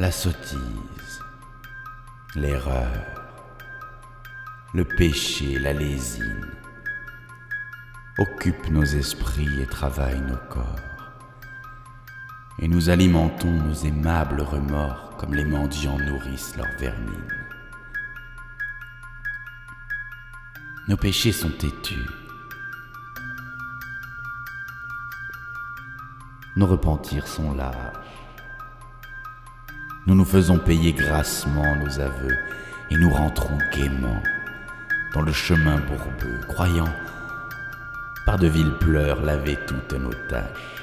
la sottise, l'erreur, le péché, la lésine occupent nos esprits et travaillent nos corps. Et nous alimentons nos aimables remords comme les mendiants nourrissent leur vermine. Nos péchés sont têtus. Nos repentirs sont lâches. Nous nous faisons payer grassement nos aveux et nous rentrons gaiement dans le chemin bourbeux, croyant par de villes pleurs laver toutes nos tâches.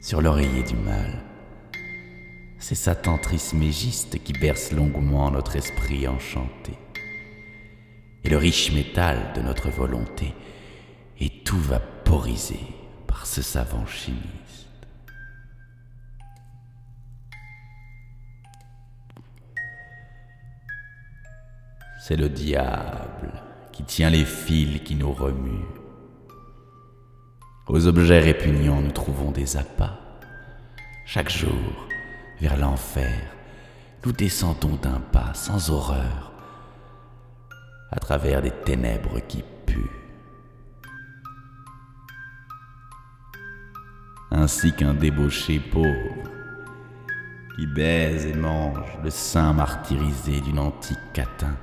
Sur l'oreiller du mal, c'est Satan trismégiste qui berce longuement notre esprit enchanté. Et le riche métal de notre volonté est tout vaporisé par ce savant chimiste. C'est le diable qui tient les fils qui nous remuent. Aux objets répugnants, nous trouvons des appâts. Chaque jour, vers l'enfer, nous descendons d'un pas sans horreur, à travers des ténèbres qui puent. Ainsi qu'un débauché pauvre qui baise et mange le sein martyrisé d'une antique catin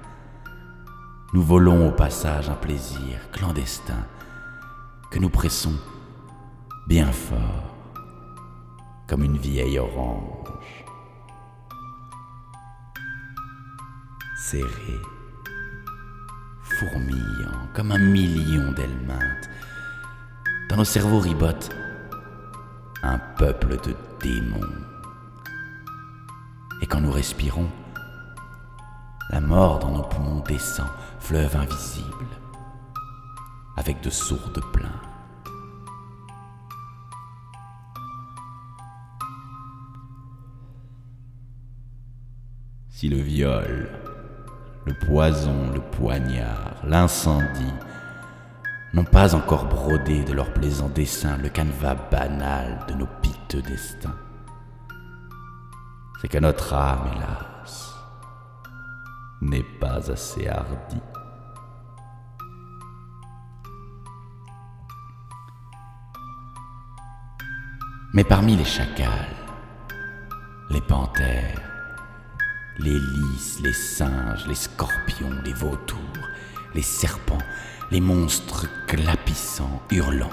nous volons au passage un plaisir clandestin que nous pressons bien fort comme une vieille orange. Serré, fourmillant comme un million d'ailes dans nos cerveaux ribote un peuple de démons. Et quand nous respirons, la mort dans nos poumons descend, fleuve invisible, avec de sourdes plaintes. Si le viol, le poison, le poignard, l'incendie n'ont pas encore brodé de leurs plaisants dessins le canevas banal de nos piteux destins, c'est que notre âme, hélas, n'est pas assez hardi. Mais parmi les chacals, les panthères, les lys, les singes, les scorpions, les vautours, les serpents, les monstres clapissants, hurlants,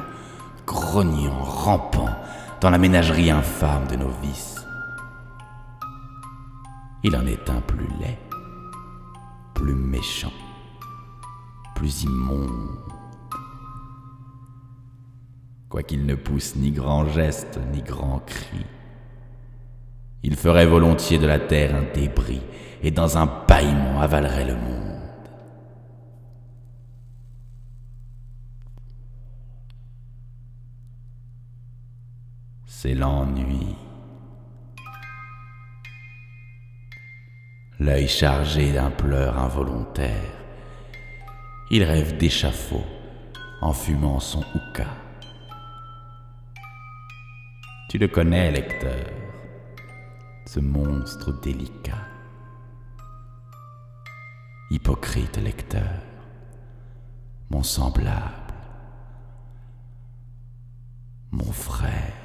grognant, rampant dans la ménagerie infâme de nos vices. Il en est un plus laid, plus immonde. Quoiqu'il ne pousse ni grand geste ni grand cri, il ferait volontiers de la terre un débris et dans un bâillement avalerait le monde. C'est l'ennui. L'œil chargé d'un pleur involontaire. Il rêve d'échafaud en fumant son hookah. Tu le connais, lecteur, ce monstre délicat. Hypocrite lecteur, mon semblable, mon frère.